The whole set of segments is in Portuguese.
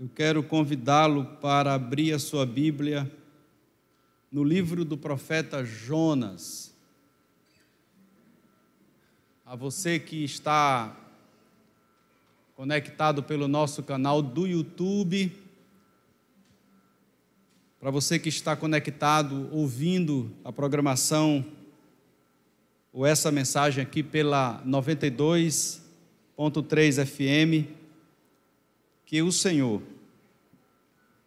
Eu quero convidá-lo para abrir a sua Bíblia no livro do profeta Jonas. A você que está conectado pelo nosso canal do YouTube, para você que está conectado ouvindo a programação ou essa mensagem aqui pela 92.3 FM, que o Senhor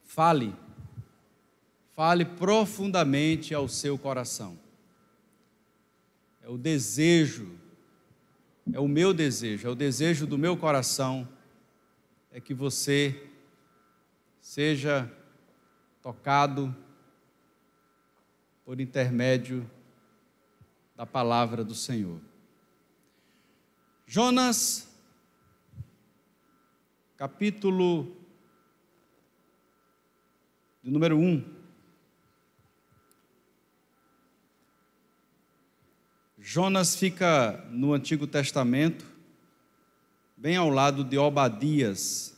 fale, fale profundamente ao seu coração. É o desejo, é o meu desejo, é o desejo do meu coração, é que você seja tocado por intermédio da palavra do Senhor. Jonas capítulo de número 1. Jonas fica no Antigo Testamento, bem ao lado de Obadias.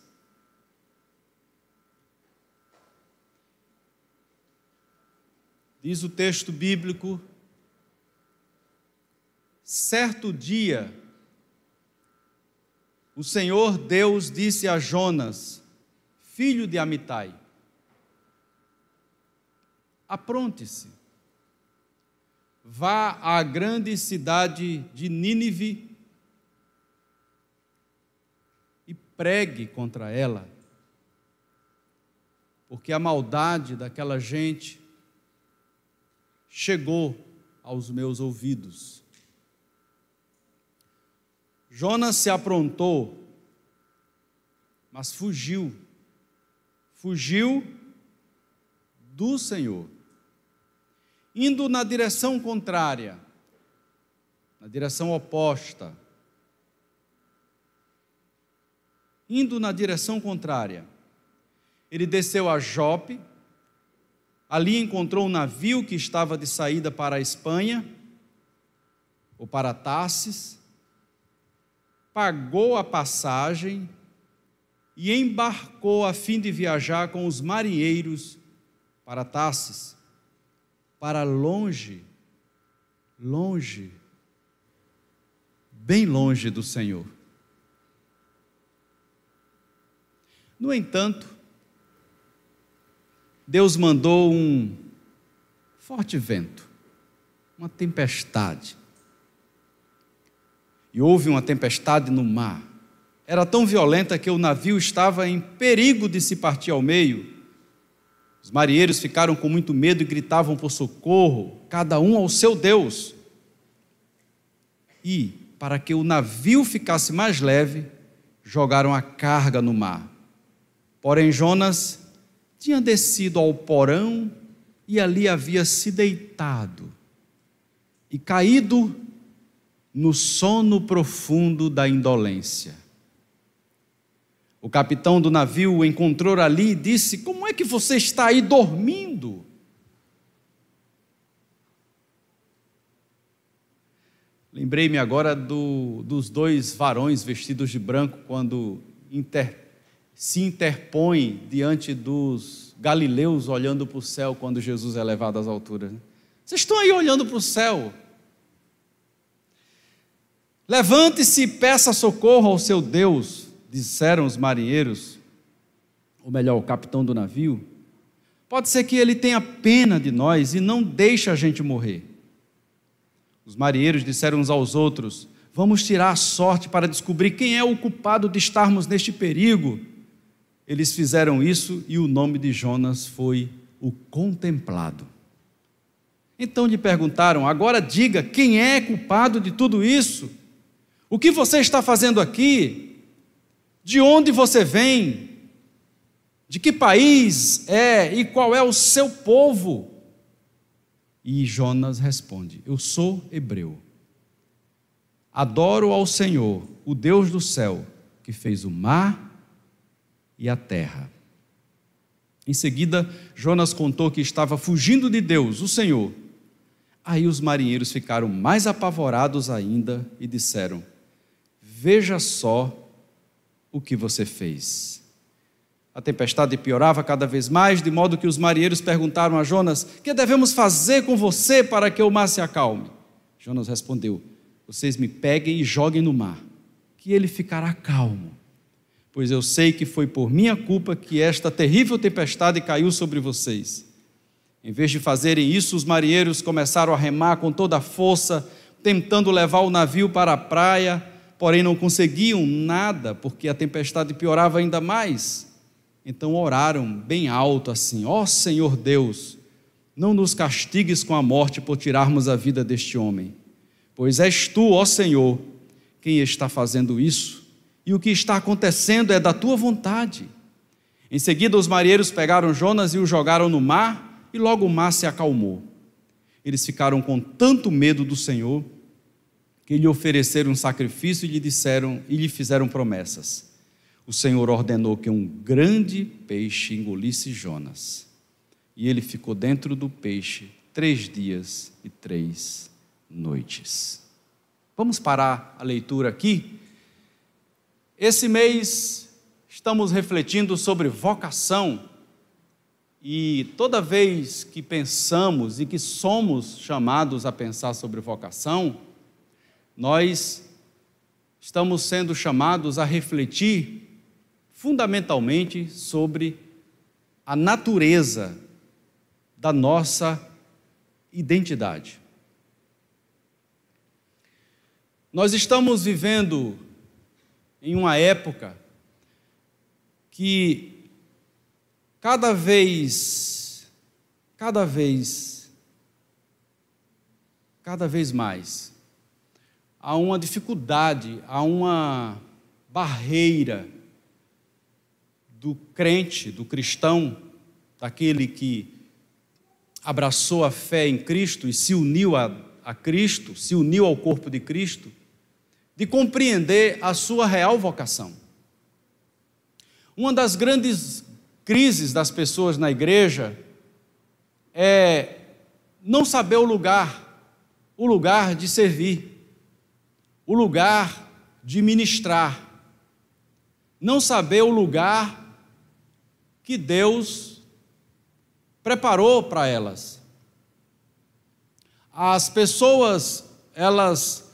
Diz o texto bíblico: certo dia, o Senhor Deus disse a Jonas, filho de Amitai: Apronte-se, vá à grande cidade de Nínive e pregue contra ela, porque a maldade daquela gente chegou aos meus ouvidos. Jonas se aprontou, mas fugiu. Fugiu do Senhor, indo na direção contrária, na direção oposta. Indo na direção contrária, ele desceu a Jope, ali encontrou um navio que estava de saída para a Espanha, ou para Tarsis, pagou a passagem e embarcou a fim de viajar com os marinheiros para Tassis, para longe, longe, bem longe do Senhor. No entanto, Deus mandou um forte vento, uma tempestade, e houve uma tempestade no mar. Era tão violenta que o navio estava em perigo de se partir ao meio. Os marinheiros ficaram com muito medo e gritavam por socorro, cada um ao seu Deus. E, para que o navio ficasse mais leve, jogaram a carga no mar. Porém, Jonas tinha descido ao porão e ali havia se deitado e caído no sono profundo da indolência. O capitão do navio o encontrou ali e disse: Como é que você está aí dormindo? Lembrei-me agora do, dos dois varões vestidos de branco quando inter, se interpõem diante dos galileus olhando para o céu quando Jesus é levado às alturas. Né? Vocês estão aí olhando para o céu. Levante-se e peça socorro ao seu Deus, disseram os marinheiros, ou melhor, o capitão do navio. Pode ser que ele tenha pena de nós e não deixe a gente morrer. Os marinheiros disseram uns aos outros: Vamos tirar a sorte para descobrir quem é o culpado de estarmos neste perigo. Eles fizeram isso e o nome de Jonas foi o contemplado. Então lhe perguntaram: Agora diga, quem é culpado de tudo isso? O que você está fazendo aqui? De onde você vem? De que país é e qual é o seu povo? E Jonas responde: Eu sou hebreu. Adoro ao Senhor, o Deus do céu, que fez o mar e a terra. Em seguida, Jonas contou que estava fugindo de Deus, o Senhor. Aí os marinheiros ficaram mais apavorados ainda e disseram: Veja só o que você fez. A tempestade piorava cada vez mais, de modo que os marinheiros perguntaram a Jonas: Que devemos fazer com você para que o mar se acalme? Jonas respondeu: Vocês me peguem e joguem no mar, que ele ficará calmo. Pois eu sei que foi por minha culpa que esta terrível tempestade caiu sobre vocês. Em vez de fazerem isso, os marinheiros começaram a remar com toda a força, tentando levar o navio para a praia, porém não conseguiam nada, porque a tempestade piorava ainda mais. Então oraram bem alto assim: Ó oh, Senhor Deus, não nos castigues com a morte por tirarmos a vida deste homem, pois és tu, ó Senhor, quem está fazendo isso, e o que está acontecendo é da tua vontade. Em seguida, os marinheiros pegaram Jonas e o jogaram no mar, e logo o mar se acalmou. Eles ficaram com tanto medo do Senhor que lhe ofereceram um sacrifício e lhe disseram e lhe fizeram promessas o Senhor ordenou que um grande peixe engolisse Jonas. E ele ficou dentro do peixe três dias e três noites. Vamos parar a leitura aqui. Esse mês estamos refletindo sobre vocação. E toda vez que pensamos e que somos chamados a pensar sobre vocação, nós estamos sendo chamados a refletir fundamentalmente sobre a natureza da nossa identidade. Nós estamos vivendo em uma época que cada vez, cada vez, cada vez mais, há uma dificuldade, há uma barreira do crente, do cristão, daquele que abraçou a fé em Cristo e se uniu a, a Cristo, se uniu ao corpo de Cristo, de compreender a sua real vocação. Uma das grandes crises das pessoas na igreja é não saber o lugar, o lugar de servir, o lugar de ministrar, não saber o lugar que Deus preparou para elas. As pessoas, elas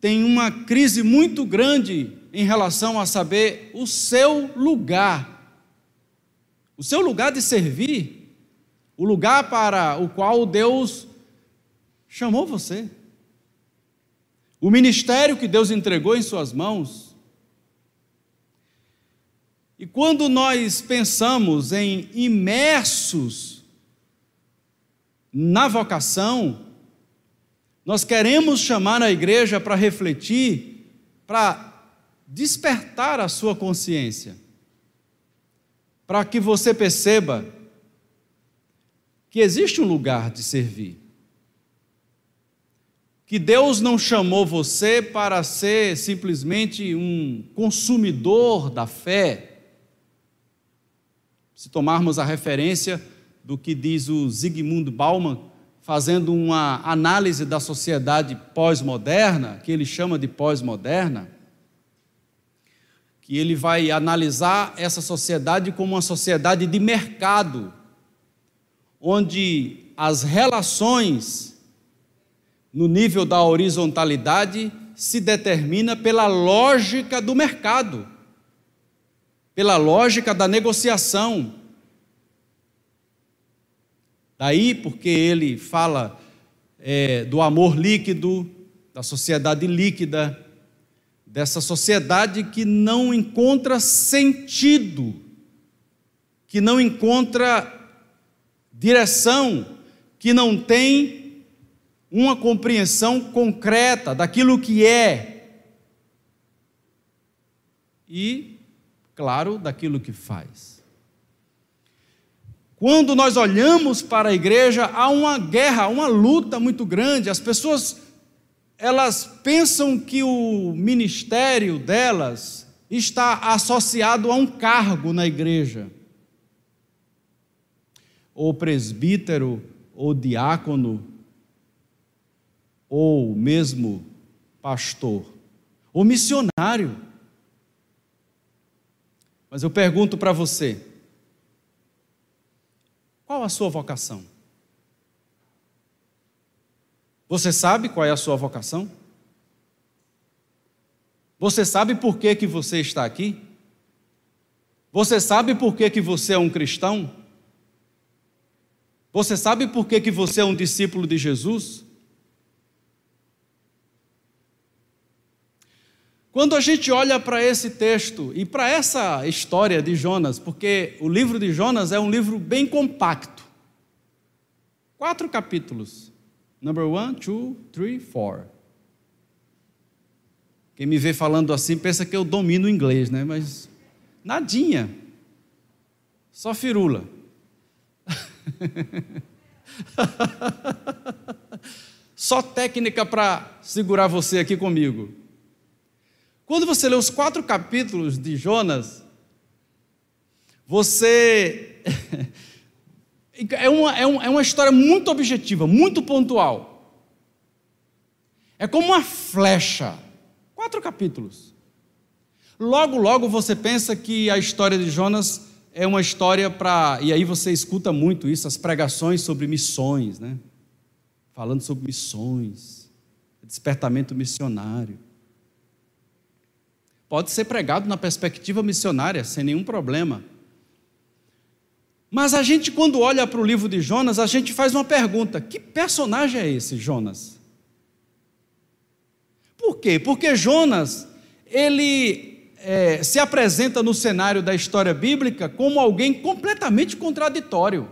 têm uma crise muito grande em relação a saber o seu lugar, o seu lugar de servir, o lugar para o qual Deus chamou você, o ministério que Deus entregou em suas mãos. E quando nós pensamos em imersos na vocação, nós queremos chamar a igreja para refletir, para despertar a sua consciência, para que você perceba que existe um lugar de servir. Que Deus não chamou você para ser simplesmente um consumidor da fé, se tomarmos a referência do que diz o Zygmunt Bauman, fazendo uma análise da sociedade pós-moderna, que ele chama de pós-moderna, que ele vai analisar essa sociedade como uma sociedade de mercado, onde as relações no nível da horizontalidade se determina pela lógica do mercado pela lógica da negociação. Daí porque ele fala é, do amor líquido, da sociedade líquida, dessa sociedade que não encontra sentido, que não encontra direção, que não tem uma compreensão concreta daquilo que é. E claro, daquilo que faz. Quando nós olhamos para a igreja, há uma guerra, uma luta muito grande. As pessoas elas pensam que o ministério delas está associado a um cargo na igreja. Ou presbítero, ou diácono, ou mesmo pastor, ou missionário. Mas eu pergunto para você: a sua vocação? Você sabe qual é a sua vocação? Você sabe por que, que você está aqui? Você sabe por que, que você é um cristão? Você sabe por que, que você é um discípulo de Jesus? Quando a gente olha para esse texto e para essa história de Jonas, porque o livro de Jonas é um livro bem compacto quatro capítulos. Number one, two, three, four. Quem me vê falando assim pensa que eu domino o inglês, né? Mas nadinha. Só firula. Só técnica para segurar você aqui comigo. Quando você lê os quatro capítulos de Jonas, você. é, uma, é, uma, é uma história muito objetiva, muito pontual. É como uma flecha Quatro capítulos. Logo, logo você pensa que a história de Jonas é uma história para. E aí você escuta muito isso, as pregações sobre missões, né? Falando sobre missões, despertamento missionário. Pode ser pregado na perspectiva missionária, sem nenhum problema. Mas a gente, quando olha para o livro de Jonas, a gente faz uma pergunta: que personagem é esse, Jonas? Por quê? Porque Jonas, ele é, se apresenta no cenário da história bíblica como alguém completamente contraditório.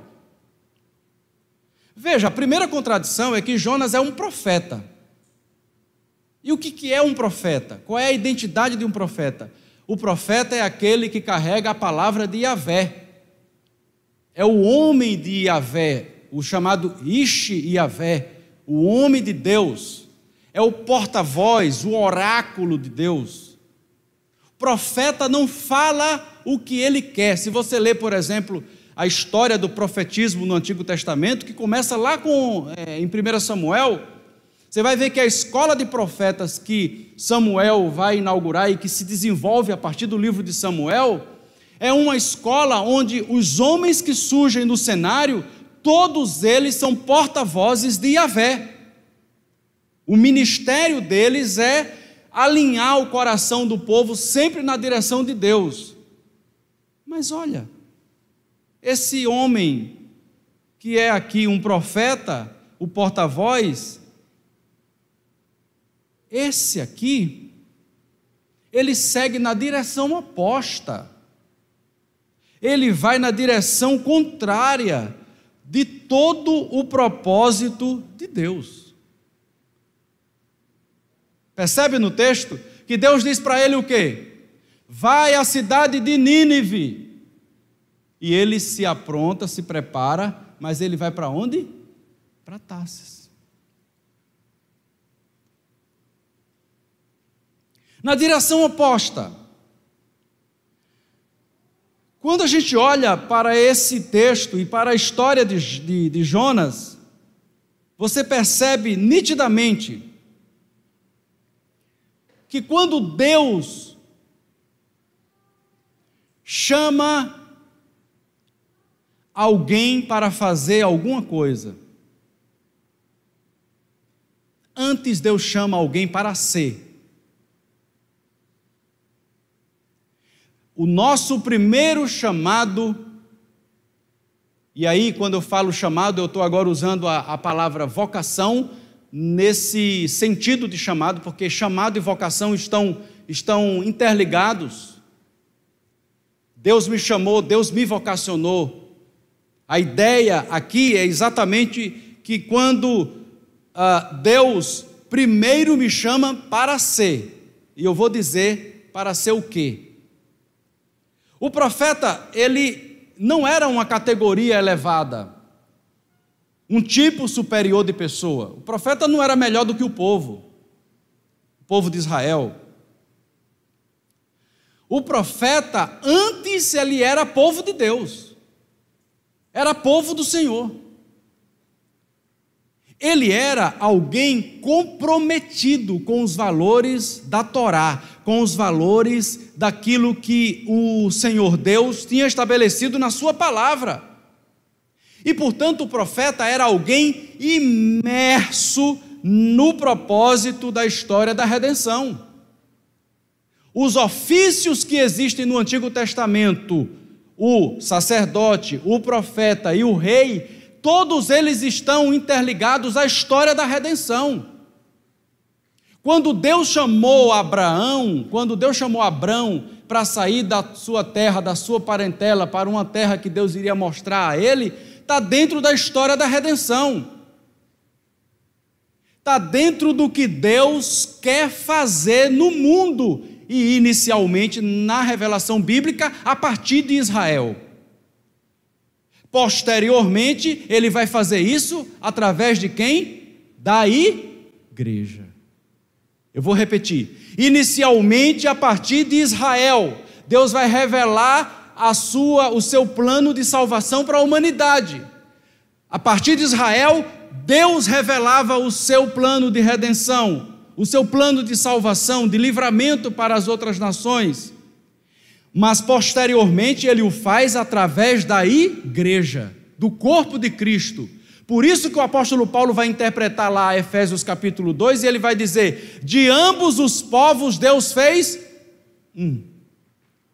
Veja, a primeira contradição é que Jonas é um profeta. E o que é um profeta? Qual é a identidade de um profeta? O profeta é aquele que carrega a palavra de Yahvé. É o homem de Yahvé, o chamado Ishi Yahvé, o homem de Deus é o porta-voz, o oráculo de Deus. O profeta não fala o que ele quer. Se você ler, por exemplo, a história do profetismo no Antigo Testamento, que começa lá com, é, em 1 Samuel, você vai ver que a escola de profetas que Samuel vai inaugurar e que se desenvolve a partir do livro de Samuel, é uma escola onde os homens que surgem no cenário, todos eles são porta-vozes de Yahvé. O ministério deles é alinhar o coração do povo sempre na direção de Deus. Mas olha, esse homem que é aqui um profeta, o porta-voz, esse aqui, ele segue na direção oposta. Ele vai na direção contrária de todo o propósito de Deus. Percebe no texto que Deus diz para ele o quê? Vai à cidade de Nínive. E ele se apronta, se prepara, mas ele vai para onde? Para Tarsis. Na direção oposta. Quando a gente olha para esse texto e para a história de, de, de Jonas, você percebe nitidamente que quando Deus chama alguém para fazer alguma coisa, antes Deus chama alguém para ser. O nosso primeiro chamado, e aí quando eu falo chamado, eu estou agora usando a, a palavra vocação, nesse sentido de chamado, porque chamado e vocação estão, estão interligados. Deus me chamou, Deus me vocacionou. A ideia aqui é exatamente que quando uh, Deus primeiro me chama para ser, e eu vou dizer para ser o quê? O profeta, ele não era uma categoria elevada, um tipo superior de pessoa. O profeta não era melhor do que o povo, o povo de Israel. O profeta, antes ele era povo de Deus, era povo do Senhor. Ele era alguém comprometido com os valores da Torá, com os valores daquilo que o Senhor Deus tinha estabelecido na Sua palavra. E, portanto, o profeta era alguém imerso no propósito da história da redenção. Os ofícios que existem no Antigo Testamento, o sacerdote, o profeta e o rei, todos eles estão interligados à história da redenção. Quando Deus chamou Abraão, quando Deus chamou Abraão para sair da sua terra, da sua parentela, para uma terra que Deus iria mostrar a ele, está dentro da história da redenção. Está dentro do que Deus quer fazer no mundo e inicialmente na revelação bíblica a partir de Israel. Posteriormente, ele vai fazer isso através de quem? Da igreja. Eu vou repetir. Inicialmente a partir de Israel, Deus vai revelar a sua o seu plano de salvação para a humanidade. A partir de Israel, Deus revelava o seu plano de redenção, o seu plano de salvação, de livramento para as outras nações. Mas posteriormente ele o faz através da igreja, do corpo de Cristo. Por isso que o apóstolo Paulo vai interpretar lá Efésios capítulo 2 e ele vai dizer: De ambos os povos Deus fez um.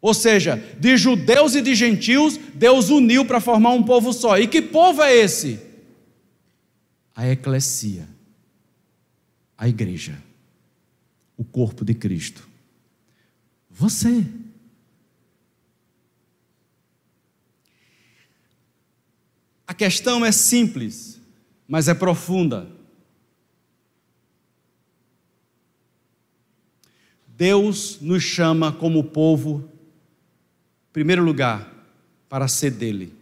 Ou seja, de judeus e de gentios, Deus uniu para formar um povo só. E que povo é esse? a eclesia, a igreja, o corpo de Cristo. Você. A questão é simples, mas é profunda. Deus nos chama como povo, em primeiro lugar, para ser dele.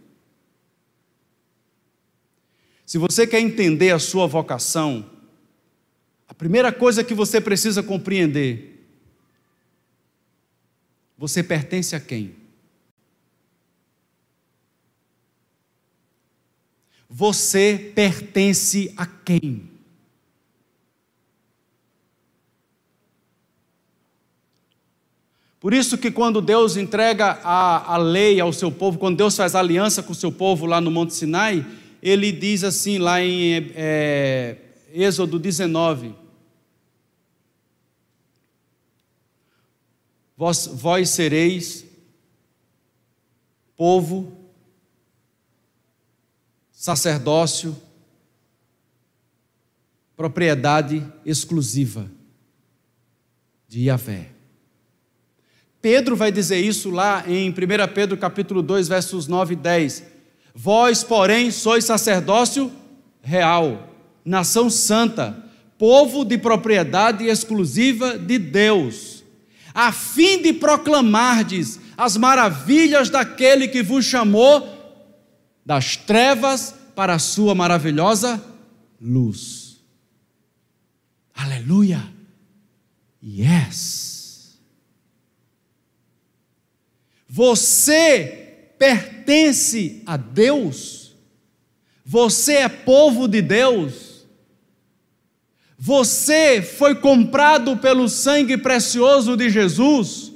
Se você quer entender a sua vocação, a primeira coisa que você precisa compreender: você pertence a quem? Você pertence a quem? Por isso que quando Deus entrega a, a lei ao seu povo, quando Deus faz aliança com o seu povo lá no Monte Sinai, ele diz assim lá em é, Êxodo 19: vós, vós sereis povo, sacerdócio, propriedade exclusiva de Yahvé. Pedro vai dizer isso lá em 1 Pedro capítulo 2, versos 9 e 10. Vós, porém, sois sacerdócio real, nação santa, povo de propriedade exclusiva de Deus, a fim de proclamardes as maravilhas daquele que vos chamou das trevas para a sua maravilhosa luz. Aleluia! Yes! Você pertence a Deus, você é povo de Deus, você foi comprado pelo sangue precioso de Jesus,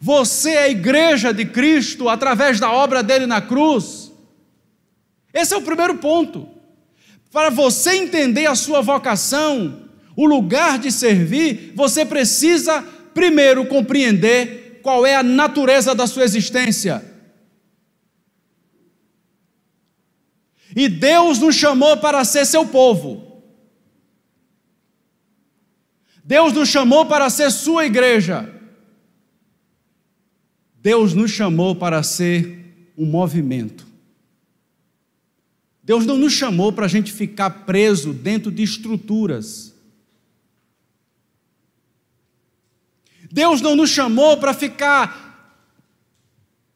você é a igreja de Cristo através da obra dele na cruz. Esse é o primeiro ponto. Para você entender a sua vocação, o lugar de servir, você precisa primeiro compreender qual é a natureza da sua existência. E Deus nos chamou para ser seu povo. Deus nos chamou para ser sua igreja. Deus nos chamou para ser um movimento. Deus não nos chamou para a gente ficar preso dentro de estruturas. Deus não nos chamou para ficar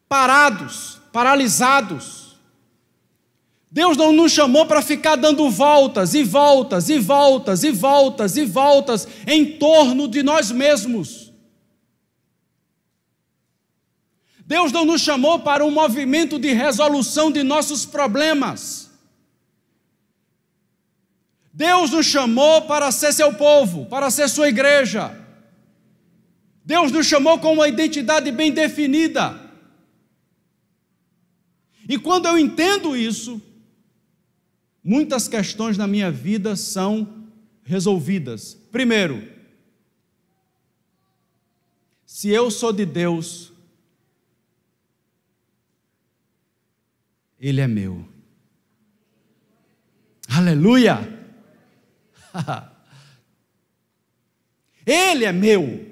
parados, paralisados. Deus não nos chamou para ficar dando voltas e voltas e voltas e voltas e voltas em torno de nós mesmos. Deus não nos chamou para um movimento de resolução de nossos problemas. Deus nos chamou para ser seu povo, para ser sua igreja. Deus nos chamou com uma identidade bem definida. E quando eu entendo isso, muitas questões na minha vida são resolvidas. Primeiro, se eu sou de Deus, Ele é meu. Aleluia! Ele é meu.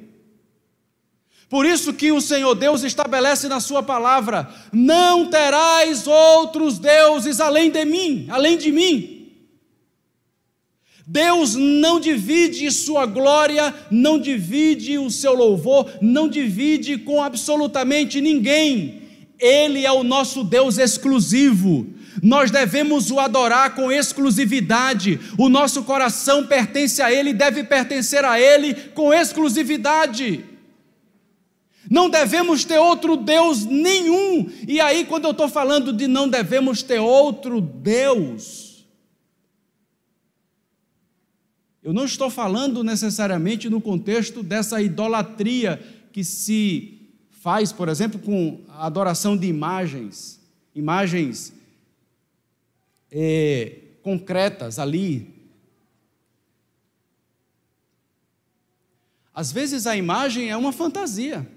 Por isso que o Senhor Deus estabelece na sua palavra: não terás outros deuses além de mim, além de mim. Deus não divide sua glória, não divide o seu louvor, não divide com absolutamente ninguém. Ele é o nosso Deus exclusivo. Nós devemos o adorar com exclusividade. O nosso coração pertence a Ele, deve pertencer a Ele com exclusividade. Não devemos ter outro Deus nenhum. E aí, quando eu estou falando de não devemos ter outro Deus, eu não estou falando necessariamente no contexto dessa idolatria que se faz, por exemplo, com a adoração de imagens, imagens é, concretas ali. Às vezes a imagem é uma fantasia.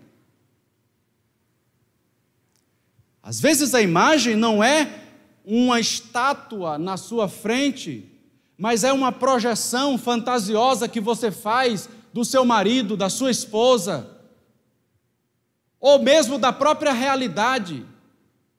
Às vezes a imagem não é uma estátua na sua frente, mas é uma projeção fantasiosa que você faz do seu marido, da sua esposa, ou mesmo da própria realidade,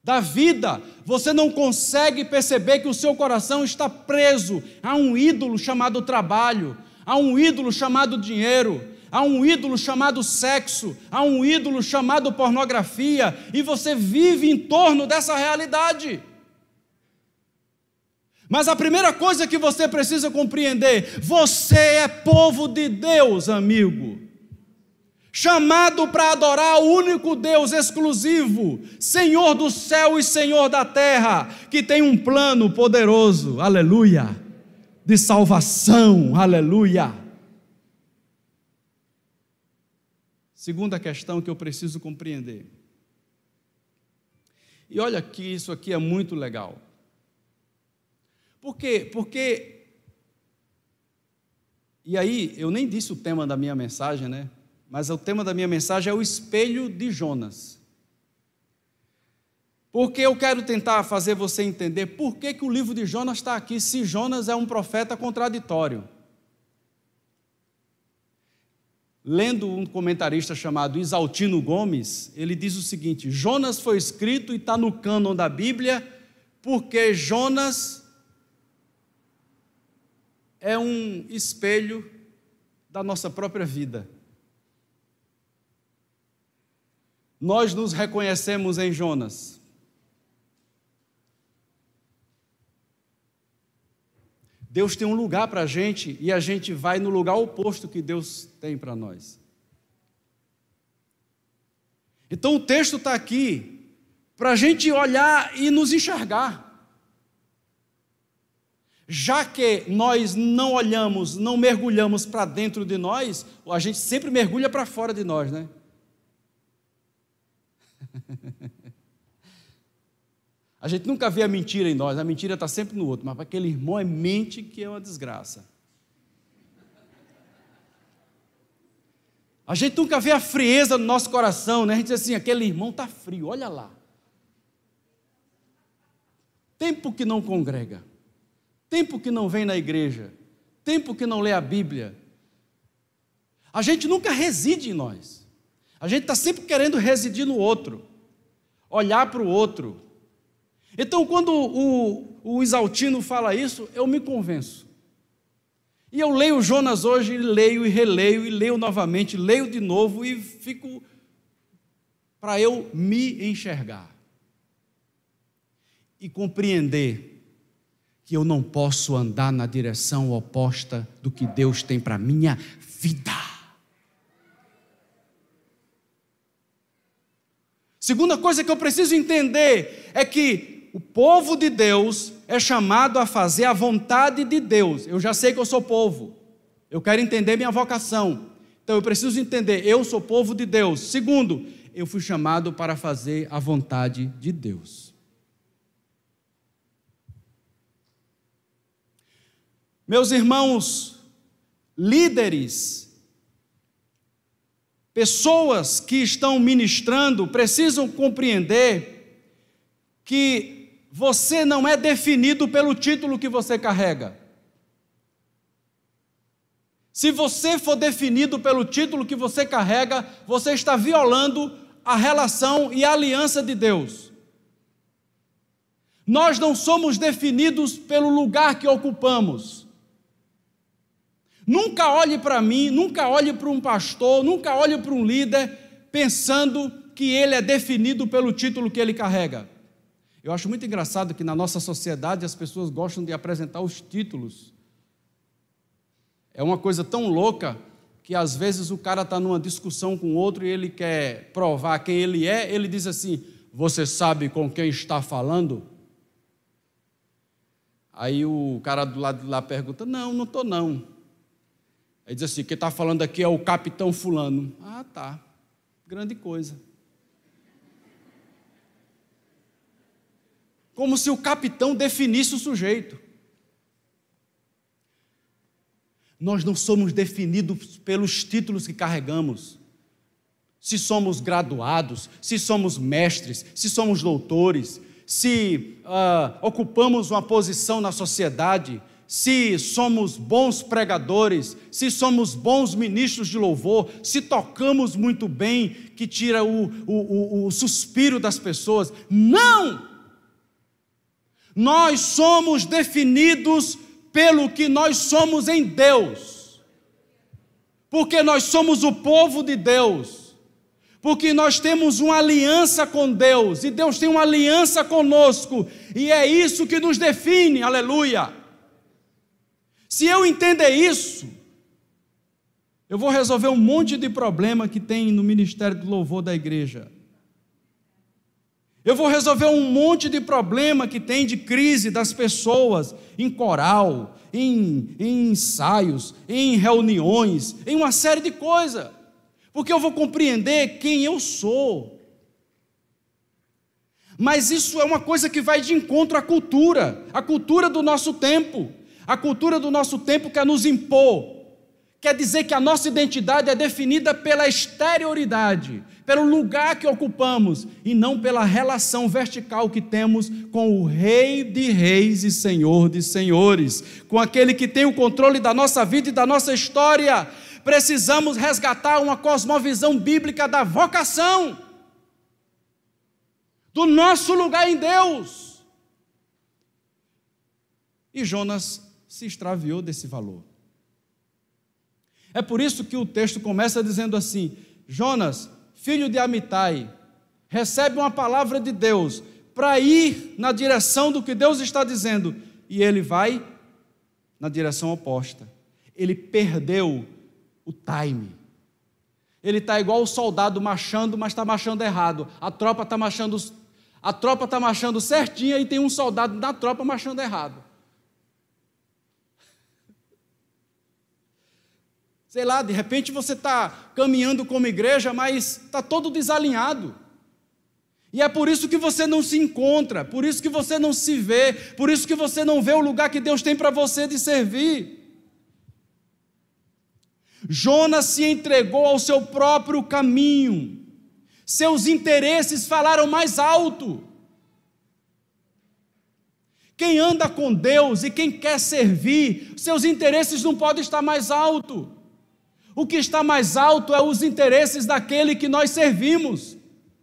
da vida. Você não consegue perceber que o seu coração está preso a um ídolo chamado trabalho, a um ídolo chamado dinheiro, há um ídolo chamado sexo, há um ídolo chamado pornografia, e você vive em torno dessa realidade. Mas a primeira coisa que você precisa compreender: você é povo de Deus, amigo. Chamado para adorar o único Deus exclusivo, Senhor do céu e Senhor da terra, que tem um plano poderoso, aleluia, de salvação, aleluia. Segunda questão que eu preciso compreender. E olha que isso aqui é muito legal. Por quê? Porque. E aí, eu nem disse o tema da minha mensagem, né? Mas o tema da minha mensagem é o espelho de Jonas. Porque eu quero tentar fazer você entender por que, que o livro de Jonas está aqui, se Jonas é um profeta contraditório. lendo um comentarista chamado Isaltino Gomes, ele diz o seguinte: Jonas foi escrito e está no cânon da Bíblia, porque Jonas é um espelho da nossa própria vida. Nós nos reconhecemos em Jonas. Deus tem um lugar para a gente e a gente vai no lugar oposto que Deus tem para nós. Então o texto está aqui para a gente olhar e nos enxergar. Já que nós não olhamos, não mergulhamos para dentro de nós, a gente sempre mergulha para fora de nós, né? A gente nunca vê a mentira em nós, a mentira está sempre no outro, mas para aquele irmão é mente que é uma desgraça. A gente nunca vê a frieza no nosso coração, né? A gente diz assim: aquele irmão está frio, olha lá. Tempo que não congrega, tempo que não vem na igreja, tempo que não lê a Bíblia. A gente nunca reside em nós. A gente está sempre querendo residir no outro, olhar para o outro, então, quando o, o Isaltino fala isso, eu me convenço. E eu leio Jonas hoje, e leio e releio, e leio novamente, leio de novo e fico para eu me enxergar e compreender que eu não posso andar na direção oposta do que Deus tem para minha vida. Segunda coisa que eu preciso entender é que o povo de Deus é chamado a fazer a vontade de Deus. Eu já sei que eu sou povo. Eu quero entender minha vocação. Então eu preciso entender, eu sou povo de Deus. Segundo, eu fui chamado para fazer a vontade de Deus. Meus irmãos, líderes pessoas que estão ministrando precisam compreender que você não é definido pelo título que você carrega. Se você for definido pelo título que você carrega, você está violando a relação e a aliança de Deus. Nós não somos definidos pelo lugar que ocupamos. Nunca olhe para mim, nunca olhe para um pastor, nunca olhe para um líder pensando que ele é definido pelo título que ele carrega. Eu acho muito engraçado que na nossa sociedade as pessoas gostam de apresentar os títulos. É uma coisa tão louca que às vezes o cara está numa discussão com outro e ele quer provar quem ele é, ele diz assim: Você sabe com quem está falando? Aí o cara do lado de lá pergunta: Não, não estou não. Aí diz assim: Quem está falando aqui é o capitão Fulano. Ah, tá. Grande coisa. Como se o capitão definisse o sujeito. Nós não somos definidos pelos títulos que carregamos. Se somos graduados, se somos mestres, se somos doutores, se uh, ocupamos uma posição na sociedade, se somos bons pregadores, se somos bons ministros de louvor, se tocamos muito bem, que tira o, o, o, o suspiro das pessoas. Não! Nós somos definidos pelo que nós somos em Deus, porque nós somos o povo de Deus, porque nós temos uma aliança com Deus, e Deus tem uma aliança conosco, e é isso que nos define, aleluia. Se eu entender isso, eu vou resolver um monte de problema que tem no ministério do louvor da igreja. Eu vou resolver um monte de problema que tem de crise das pessoas em coral, em, em ensaios, em reuniões, em uma série de coisas. Porque eu vou compreender quem eu sou. Mas isso é uma coisa que vai de encontro à cultura, à cultura do nosso tempo. A cultura do nosso tempo quer nos impor Quer dizer que a nossa identidade é definida pela exterioridade, pelo lugar que ocupamos e não pela relação vertical que temos com o Rei de Reis e Senhor de Senhores, com aquele que tem o controle da nossa vida e da nossa história. Precisamos resgatar uma cosmovisão bíblica da vocação, do nosso lugar em Deus. E Jonas se extraviou desse valor. É por isso que o texto começa dizendo assim: Jonas, filho de Amitai, recebe uma palavra de Deus para ir na direção do que Deus está dizendo, e ele vai na direção oposta. Ele perdeu o time. Ele está igual o soldado marchando, mas está marchando errado. A tropa está marchando, a tropa está marchando certinha e tem um soldado da tropa marchando errado. Sei lá, de repente você está caminhando como igreja, mas está todo desalinhado. E é por isso que você não se encontra, por isso que você não se vê, por isso que você não vê o lugar que Deus tem para você de servir. Jonas se entregou ao seu próprio caminho, seus interesses falaram mais alto. Quem anda com Deus e quem quer servir, seus interesses não podem estar mais alto. O que está mais alto é os interesses daquele que nós servimos,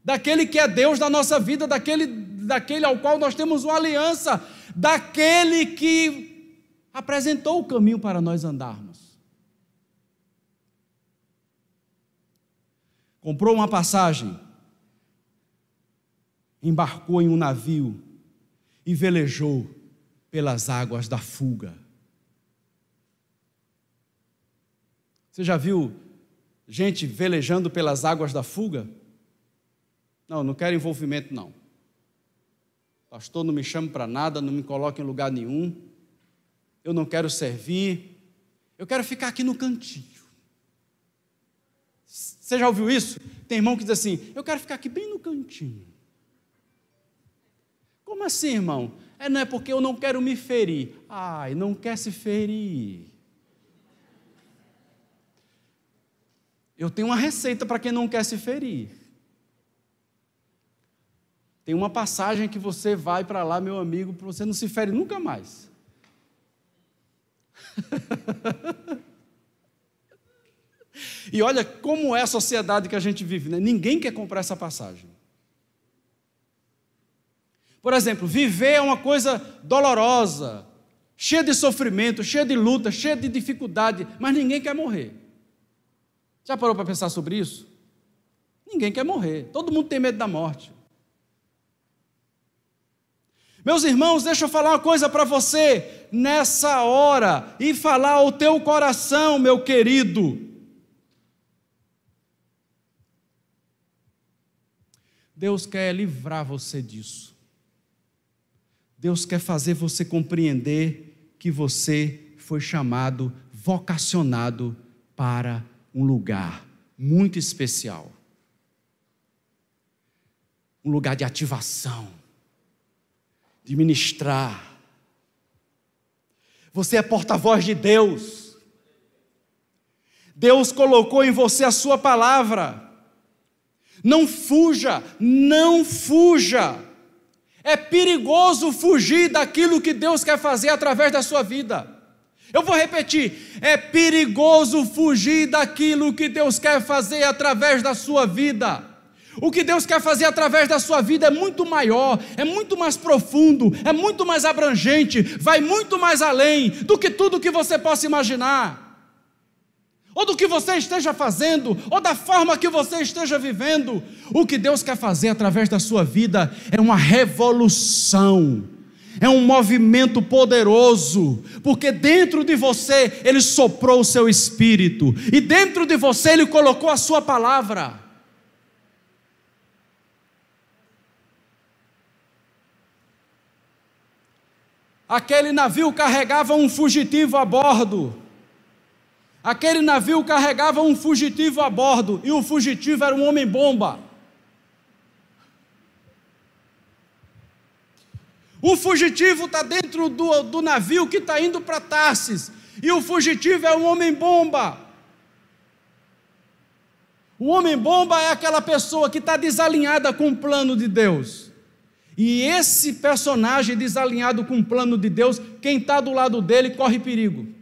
daquele que é Deus da nossa vida, daquele, daquele ao qual nós temos uma aliança, daquele que apresentou o caminho para nós andarmos. Comprou uma passagem, embarcou em um navio e velejou pelas águas da fuga. Você já viu gente velejando pelas águas da fuga? Não, não quero envolvimento, não. Pastor, não me chame para nada, não me coloque em lugar nenhum. Eu não quero servir. Eu quero ficar aqui no cantinho. Você já ouviu isso? Tem irmão que diz assim: Eu quero ficar aqui bem no cantinho. Como assim, irmão? É, não é porque eu não quero me ferir. Ai, não quer se ferir. Eu tenho uma receita para quem não quer se ferir. Tem uma passagem que você vai para lá, meu amigo, para você não se fere nunca mais. e olha como é a sociedade que a gente vive, né? Ninguém quer comprar essa passagem. Por exemplo, viver é uma coisa dolorosa, cheia de sofrimento, cheia de luta, cheia de dificuldade, mas ninguém quer morrer. Já parou para pensar sobre isso? Ninguém quer morrer, todo mundo tem medo da morte. Meus irmãos, deixa eu falar uma coisa para você nessa hora e falar ao teu coração, meu querido. Deus quer livrar você disso. Deus quer fazer você compreender que você foi chamado, vocacionado para um lugar muito especial. Um lugar de ativação, de ministrar. Você é porta-voz de Deus. Deus colocou em você a sua palavra. Não fuja, não fuja. É perigoso fugir daquilo que Deus quer fazer através da sua vida. Eu vou repetir: é perigoso fugir daquilo que Deus quer fazer através da sua vida. O que Deus quer fazer através da sua vida é muito maior, é muito mais profundo, é muito mais abrangente, vai muito mais além do que tudo que você possa imaginar ou do que você esteja fazendo, ou da forma que você esteja vivendo. O que Deus quer fazer através da sua vida é uma revolução, é um movimento poderoso, porque dentro de você Ele soprou o seu espírito, e dentro de você Ele colocou a sua palavra. Aquele navio carregava um fugitivo a bordo. Aquele navio carregava um fugitivo a bordo, e o fugitivo era um homem-bomba. O fugitivo está dentro do, do navio que está indo para Tarsis, e o fugitivo é um homem-bomba. O homem-bomba é aquela pessoa que está desalinhada com o plano de Deus. E esse personagem desalinhado com o plano de Deus, quem está do lado dele corre perigo.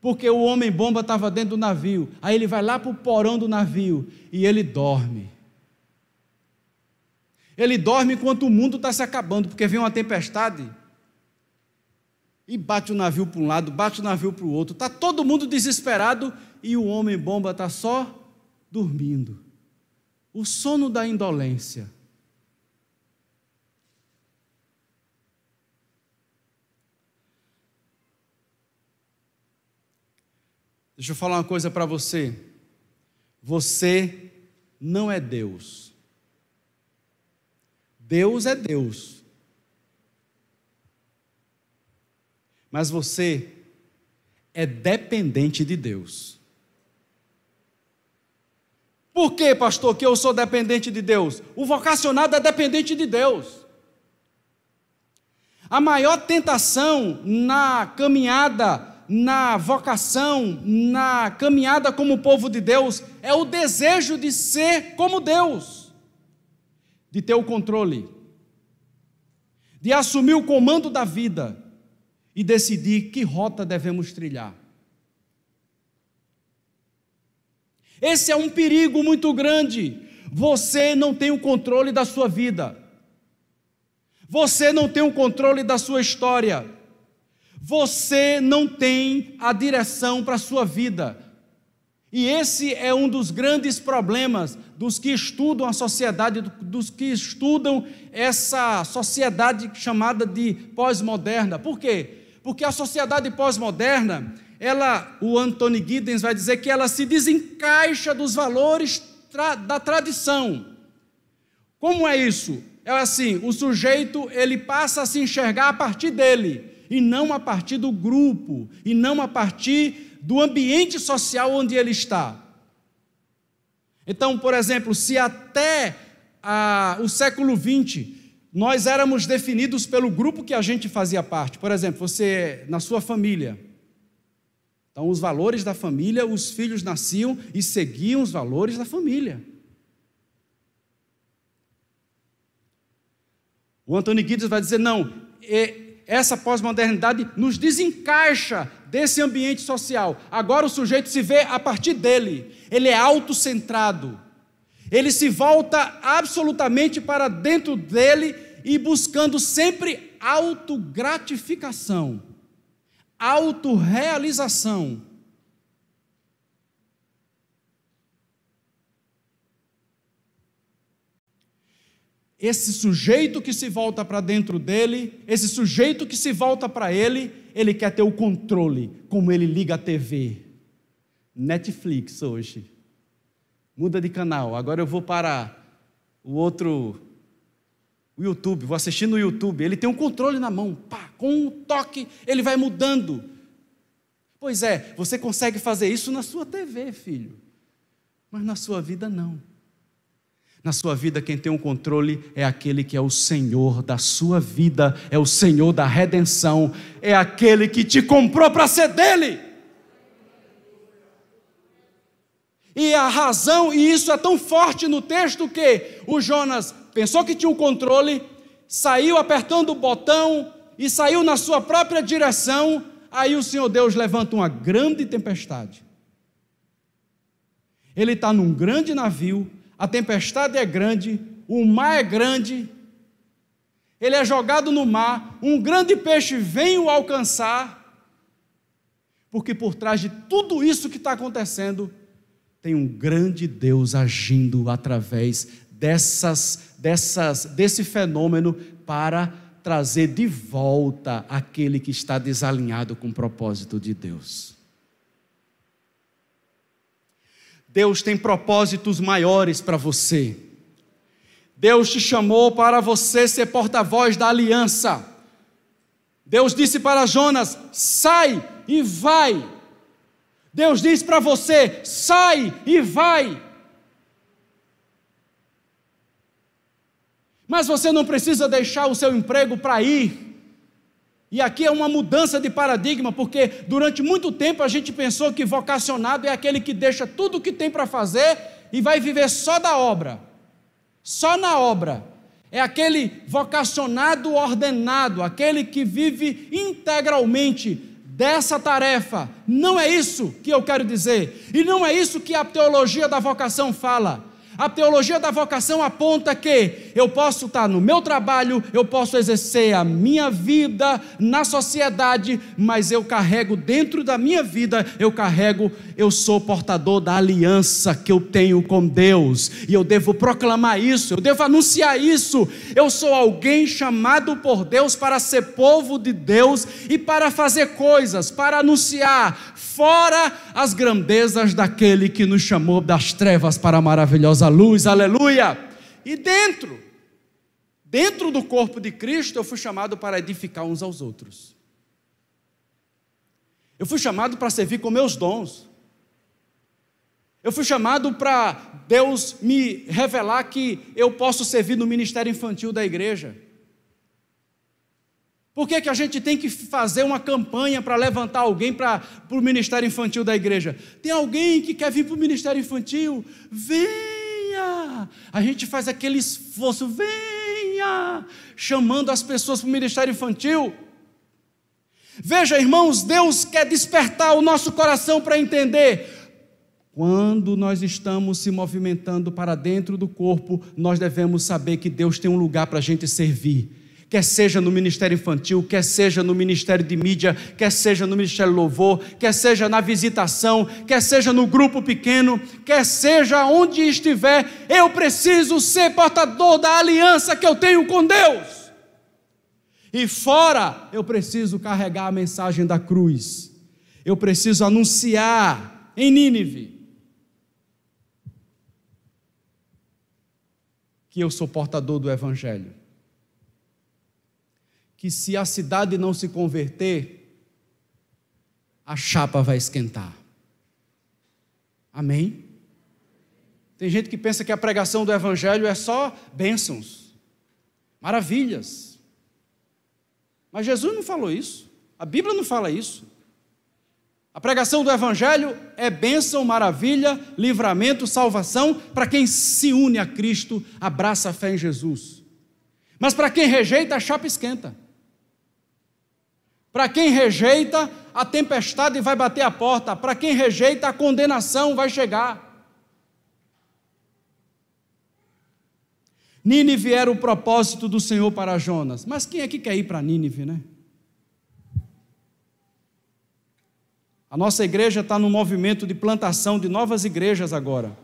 porque o homem bomba estava dentro do navio. Aí ele vai lá para o porão do navio e ele dorme. Ele dorme enquanto o mundo está se acabando, porque vem uma tempestade e bate o navio para um lado, bate o navio para o outro. Está todo mundo desesperado e o homem bomba está só dormindo. O sono da indolência. Deixa eu falar uma coisa para você. Você não é Deus. Deus é Deus. Mas você é dependente de Deus. Por que, pastor, que eu sou dependente de Deus? O vocacionado é dependente de Deus. A maior tentação na caminhada na vocação, na caminhada como povo de Deus, é o desejo de ser como Deus, de ter o controle, de assumir o comando da vida e decidir que rota devemos trilhar. Esse é um perigo muito grande. Você não tem o controle da sua vida. Você não tem o controle da sua história. Você não tem a direção para a sua vida. E esse é um dos grandes problemas dos que estudam a sociedade, dos que estudam essa sociedade chamada de pós-moderna. Por quê? Porque a sociedade pós-moderna, ela, o Anthony Giddens vai dizer que ela se desencaixa dos valores tra da tradição. Como é isso? É assim, o sujeito ele passa a se enxergar a partir dele e não a partir do grupo, e não a partir do ambiente social onde ele está. Então, por exemplo, se até ah, o século XX nós éramos definidos pelo grupo que a gente fazia parte. Por exemplo, você, na sua família. Então, os valores da família, os filhos nasciam e seguiam os valores da família. O Antônio Guides vai dizer: não, essa pós-modernidade nos desencaixa desse ambiente social. Agora o sujeito se vê a partir dele, ele é autocentrado. Ele se volta absolutamente para dentro dele e buscando sempre autogratificação, autorrealização. Esse sujeito que se volta para dentro dele, esse sujeito que se volta para ele, ele quer ter o controle, como ele liga a TV. Netflix hoje muda de canal. Agora eu vou para o outro, o YouTube, vou assistir no YouTube. Ele tem um controle na mão, pá, com um toque ele vai mudando. Pois é, você consegue fazer isso na sua TV, filho, mas na sua vida não. Na sua vida, quem tem o um controle é aquele que é o Senhor da sua vida, é o Senhor da redenção, é aquele que te comprou para ser dele. E a razão, e isso é tão forte no texto que o Jonas pensou que tinha o um controle, saiu apertando o botão e saiu na sua própria direção. Aí o Senhor Deus levanta uma grande tempestade. Ele está num grande navio, a tempestade é grande, o mar é grande, ele é jogado no mar, um grande peixe vem o alcançar, porque por trás de tudo isso que está acontecendo, tem um grande Deus agindo através dessas, dessas, desse fenômeno para trazer de volta aquele que está desalinhado com o propósito de Deus. Deus tem propósitos maiores para você. Deus te chamou para você ser porta-voz da aliança. Deus disse para Jonas: sai e vai Deus diz para você: sai e vai. Mas você não precisa deixar o seu emprego para ir. E aqui é uma mudança de paradigma, porque durante muito tempo a gente pensou que vocacionado é aquele que deixa tudo o que tem para fazer e vai viver só da obra. Só na obra. É aquele vocacionado ordenado, aquele que vive integralmente dessa tarefa. Não é isso que eu quero dizer. E não é isso que a teologia da vocação fala. A teologia da vocação aponta que eu posso estar no meu trabalho, eu posso exercer a minha vida na sociedade, mas eu carrego dentro da minha vida, eu carrego, eu sou portador da aliança que eu tenho com Deus, e eu devo proclamar isso, eu devo anunciar isso. Eu sou alguém chamado por Deus para ser povo de Deus e para fazer coisas, para anunciar, fora as grandezas daquele que nos chamou das trevas para a maravilhosa luz, aleluia. E dentro, dentro do corpo de Cristo, eu fui chamado para edificar uns aos outros. Eu fui chamado para servir com meus dons. Eu fui chamado para Deus me revelar que eu posso servir no ministério infantil da igreja. Por que, que a gente tem que fazer uma campanha para levantar alguém para o ministério infantil da igreja? Tem alguém que quer vir para o ministério infantil? Venha! A gente faz aquele esforço, venha! Chamando as pessoas para o ministério infantil. Veja, irmãos, Deus quer despertar o nosso coração para entender. Quando nós estamos se movimentando para dentro do corpo, nós devemos saber que Deus tem um lugar para a gente servir quer seja no ministério infantil, quer seja no ministério de mídia, quer seja no ministério louvor, quer seja na visitação, quer seja no grupo pequeno, quer seja onde estiver, eu preciso ser portador da aliança que eu tenho com Deus. E fora, eu preciso carregar a mensagem da cruz. Eu preciso anunciar em Nínive que eu sou portador do evangelho que se a cidade não se converter, a chapa vai esquentar. Amém? Tem gente que pensa que a pregação do Evangelho é só bênçãos. maravilhas. Mas Jesus não falou isso. A Bíblia não fala isso. A pregação do Evangelho é bênção, maravilha, livramento, salvação para quem se une a Cristo, abraça a fé em Jesus. Mas para quem rejeita, a chapa esquenta. Para quem rejeita, a tempestade vai bater a porta. Para quem rejeita, a condenação vai chegar. Nínive era o propósito do Senhor para Jonas. Mas quem é que quer ir para Nínive, né? A nossa igreja está no movimento de plantação de novas igrejas agora.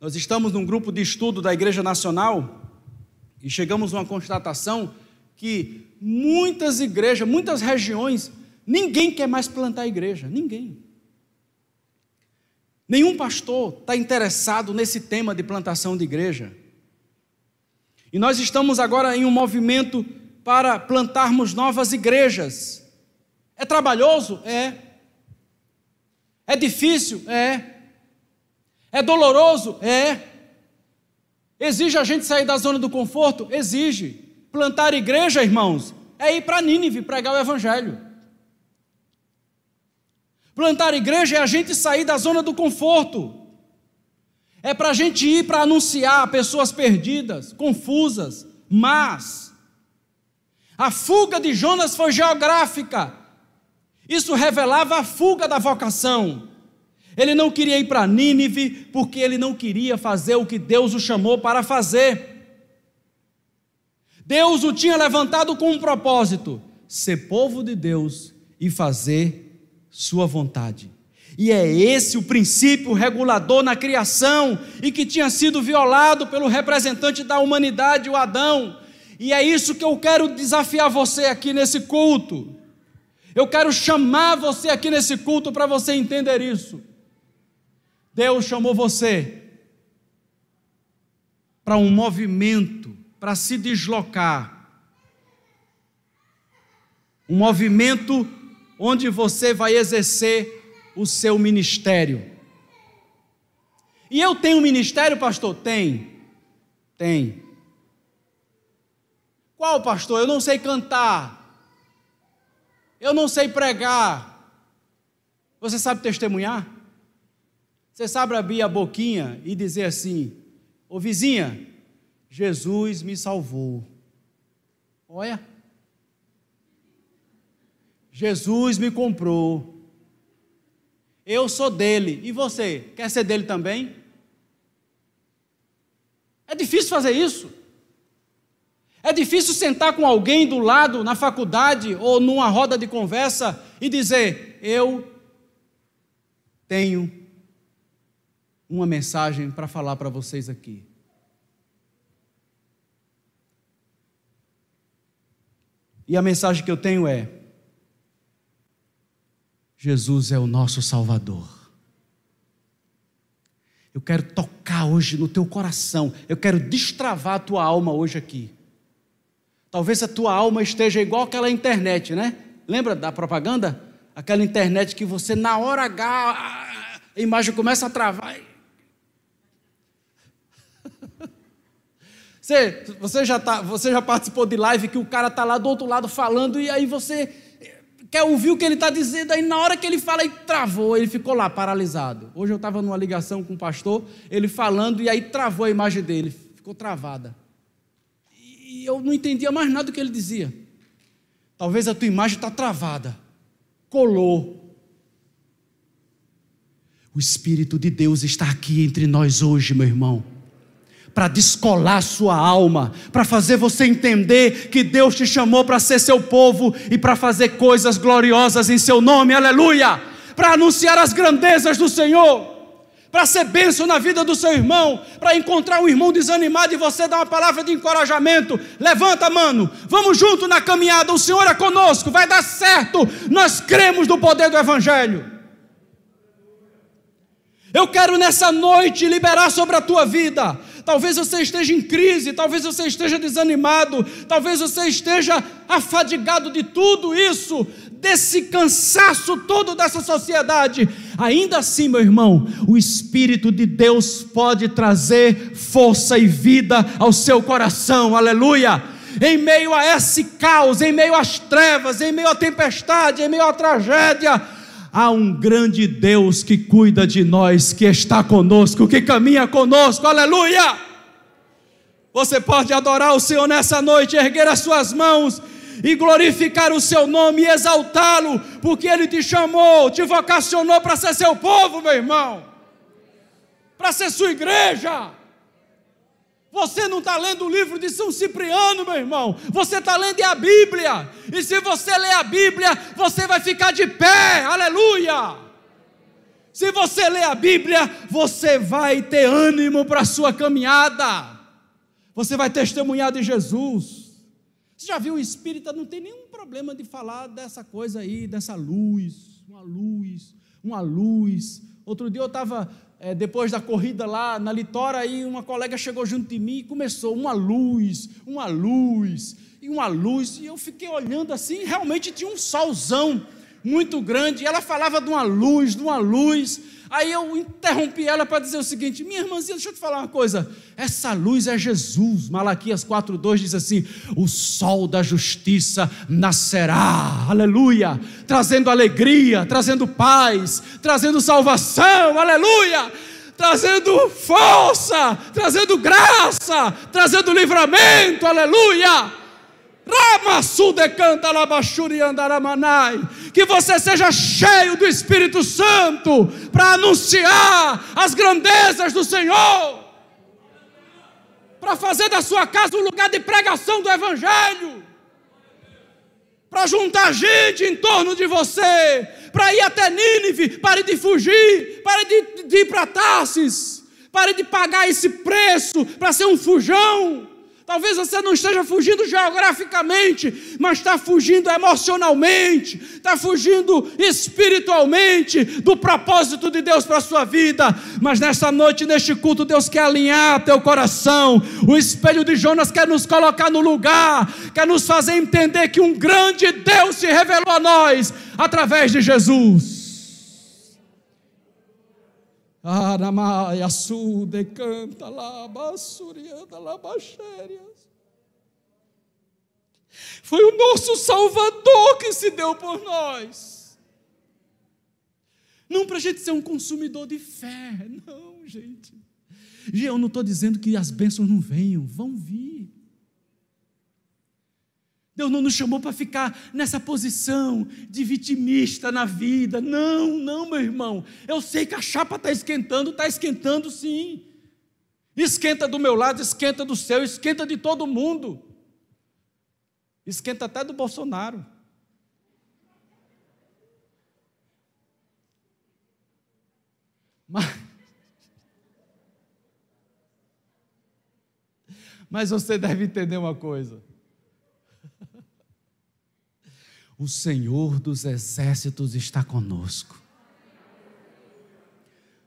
Nós estamos num grupo de estudo da Igreja Nacional e chegamos a uma constatação que muitas igrejas, muitas regiões, ninguém quer mais plantar igreja, ninguém. Nenhum pastor está interessado nesse tema de plantação de igreja. E nós estamos agora em um movimento para plantarmos novas igrejas. É trabalhoso? É. É difícil? É. É doloroso? É. Exige a gente sair da zona do conforto? Exige. Plantar igreja, irmãos, é ir para Nínive pregar o Evangelho. Plantar igreja é a gente sair da zona do conforto. É para a gente ir para anunciar pessoas perdidas, confusas, mas a fuga de Jonas foi geográfica. Isso revelava a fuga da vocação. Ele não queria ir para Nínive porque ele não queria fazer o que Deus o chamou para fazer. Deus o tinha levantado com um propósito: ser povo de Deus e fazer sua vontade. E é esse o princípio regulador na criação e que tinha sido violado pelo representante da humanidade, o Adão. E é isso que eu quero desafiar você aqui nesse culto. Eu quero chamar você aqui nesse culto para você entender isso. Deus chamou você para um movimento, para se deslocar. Um movimento onde você vai exercer o seu ministério. E eu tenho ministério, pastor? Tem. Tem. Qual, pastor? Eu não sei cantar. Eu não sei pregar. Você sabe testemunhar? Você sabe abrir a boquinha e dizer assim: Ô vizinha, Jesus me salvou. Olha. Jesus me comprou. Eu sou dele. E você? Quer ser dele também? É difícil fazer isso. É difícil sentar com alguém do lado na faculdade ou numa roda de conversa e dizer: Eu tenho uma mensagem para falar para vocês aqui. E a mensagem que eu tenho é: Jesus é o nosso Salvador. Eu quero tocar hoje no teu coração, eu quero destravar a tua alma hoje aqui. Talvez a tua alma esteja igual aquela internet, né? Lembra da propaganda? Aquela internet que você, na hora H, a imagem começa a travar. Você, você, já tá, você já participou de live que o cara está lá do outro lado falando e aí você quer ouvir o que ele está dizendo, aí na hora que ele fala, travou, ele ficou lá paralisado. Hoje eu estava numa ligação com um pastor, ele falando, e aí travou a imagem dele, ficou travada. E eu não entendia mais nada do que ele dizia. Talvez a tua imagem está travada, colou. O Espírito de Deus está aqui entre nós hoje, meu irmão para descolar sua alma, para fazer você entender que Deus te chamou para ser seu povo e para fazer coisas gloriosas em seu nome, aleluia! Para anunciar as grandezas do Senhor, para ser bênção na vida do seu irmão, para encontrar um irmão desanimado e você dar uma palavra de encorajamento. Levanta, mano, vamos junto na caminhada, o Senhor é conosco, vai dar certo, nós cremos no poder do Evangelho. Eu quero nessa noite liberar sobre a tua vida Talvez você esteja em crise, talvez você esteja desanimado, talvez você esteja afadigado de tudo isso. desse cansaço todo dessa sociedade, ainda assim, meu irmão, o Espírito de Deus pode trazer força e vida ao seu coração, aleluia. Em meio a esse caos, em meio às trevas, em meio à tempestade, em meio à tragédia, há um grande Deus que cuida de nós, que está conosco, que caminha conosco, aleluia. Você pode adorar o Senhor nessa noite, erguer as suas mãos e glorificar o seu nome e exaltá-lo, porque ele te chamou, te vocacionou para ser seu povo, meu irmão, para ser sua igreja. Você não está lendo o livro de São Cipriano, meu irmão. Você está lendo a Bíblia. E se você ler a Bíblia, você vai ficar de pé. Aleluia! Se você ler a Bíblia, você vai ter ânimo para a sua caminhada. Você vai testemunhar de Jesus. Você já viu o espírita não tem nenhum problema de falar dessa coisa aí, dessa luz, uma luz, uma luz. Outro dia eu estava, é, depois da corrida lá na Litora, aí uma colega chegou junto de mim e começou uma luz, uma luz, e uma luz, e eu fiquei olhando assim, realmente tinha um solzão muito grande, e ela falava de uma luz, de uma luz. Aí eu interrompi ela para dizer o seguinte: minha irmãzinha, deixa eu te falar uma coisa. Essa luz é Jesus. Malaquias 4,2 diz assim: o sol da justiça nascerá, aleluia, trazendo alegria, trazendo paz, trazendo salvação, aleluia, trazendo força, trazendo graça, trazendo livramento, aleluia. Que você seja cheio do Espírito Santo para anunciar as grandezas do Senhor, para fazer da sua casa um lugar de pregação do Evangelho, para juntar gente em torno de você, para ir até Nínive, pare de fugir, pare de, de ir para Tarsis, pare de pagar esse preço para ser um fujão. Talvez você não esteja fugindo geograficamente, mas está fugindo emocionalmente, está fugindo espiritualmente do propósito de Deus para a sua vida. Mas nesta noite, neste culto, Deus quer alinhar teu coração. O espelho de Jonas quer nos colocar no lugar, quer nos fazer entender que um grande Deus se revelou a nós através de Jesus. Aramaia sude canta basurianda lá, baxérias. Foi o nosso Salvador que se deu por nós. Não para a gente ser um consumidor de fé, não, gente. Eu não estou dizendo que as bênçãos não venham, vão vir. Deus não nos chamou para ficar nessa posição de vitimista na vida. Não, não, meu irmão. Eu sei que a chapa está esquentando, está esquentando sim. Esquenta do meu lado, esquenta do céu, esquenta de todo mundo. Esquenta até do Bolsonaro. Mas, mas você deve entender uma coisa. O Senhor dos exércitos está conosco,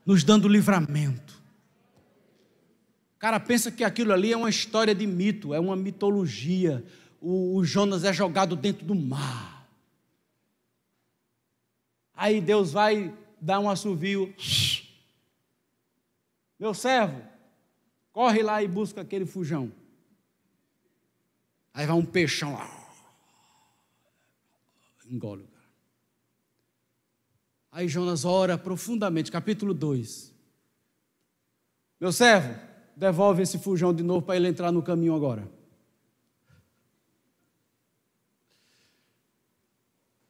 nos dando livramento. O cara pensa que aquilo ali é uma história de mito, é uma mitologia. O, o Jonas é jogado dentro do mar. Aí Deus vai dar um assovio. Meu servo, corre lá e busca aquele fujão. Aí vai um peixão lá o cara. Aí Jonas ora profundamente, capítulo 2. Meu servo, devolve esse fujão de novo para ele entrar no caminho agora.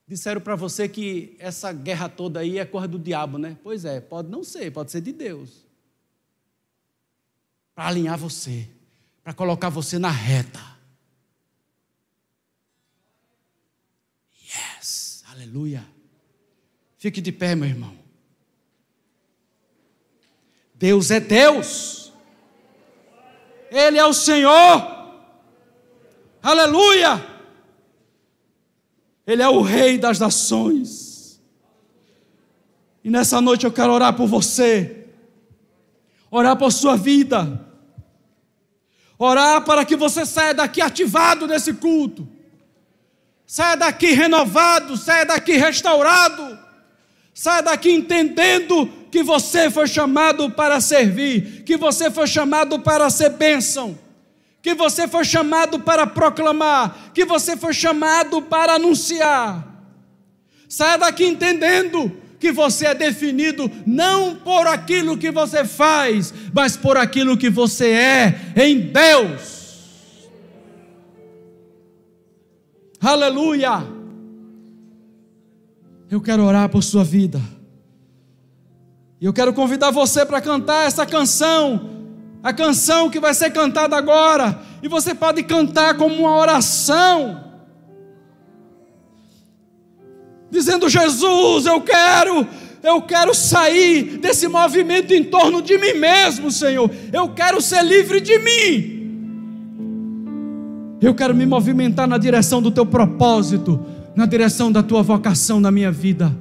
Disseram para você que essa guerra toda aí é coisa do diabo, né? Pois é, pode não ser, pode ser de Deus. Para alinhar você, para colocar você na reta. Aleluia. Fique de pé, meu irmão. Deus é Deus. Ele é o Senhor. Aleluia. Ele é o Rei das nações. E nessa noite eu quero orar por você, orar por sua vida, orar para que você saia daqui ativado nesse culto Saia daqui renovado, saia daqui restaurado. Saia daqui entendendo que você foi chamado para servir, que você foi chamado para ser bênção, que você foi chamado para proclamar, que você foi chamado para anunciar. Saia daqui entendendo que você é definido não por aquilo que você faz, mas por aquilo que você é em Deus. Aleluia! Eu quero orar por sua vida. E eu quero convidar você para cantar essa canção, a canção que vai ser cantada agora. E você pode cantar como uma oração, dizendo: Jesus, eu quero, eu quero sair desse movimento em torno de mim mesmo, Senhor. Eu quero ser livre de mim. Eu quero me movimentar na direção do teu propósito, na direção da tua vocação na minha vida.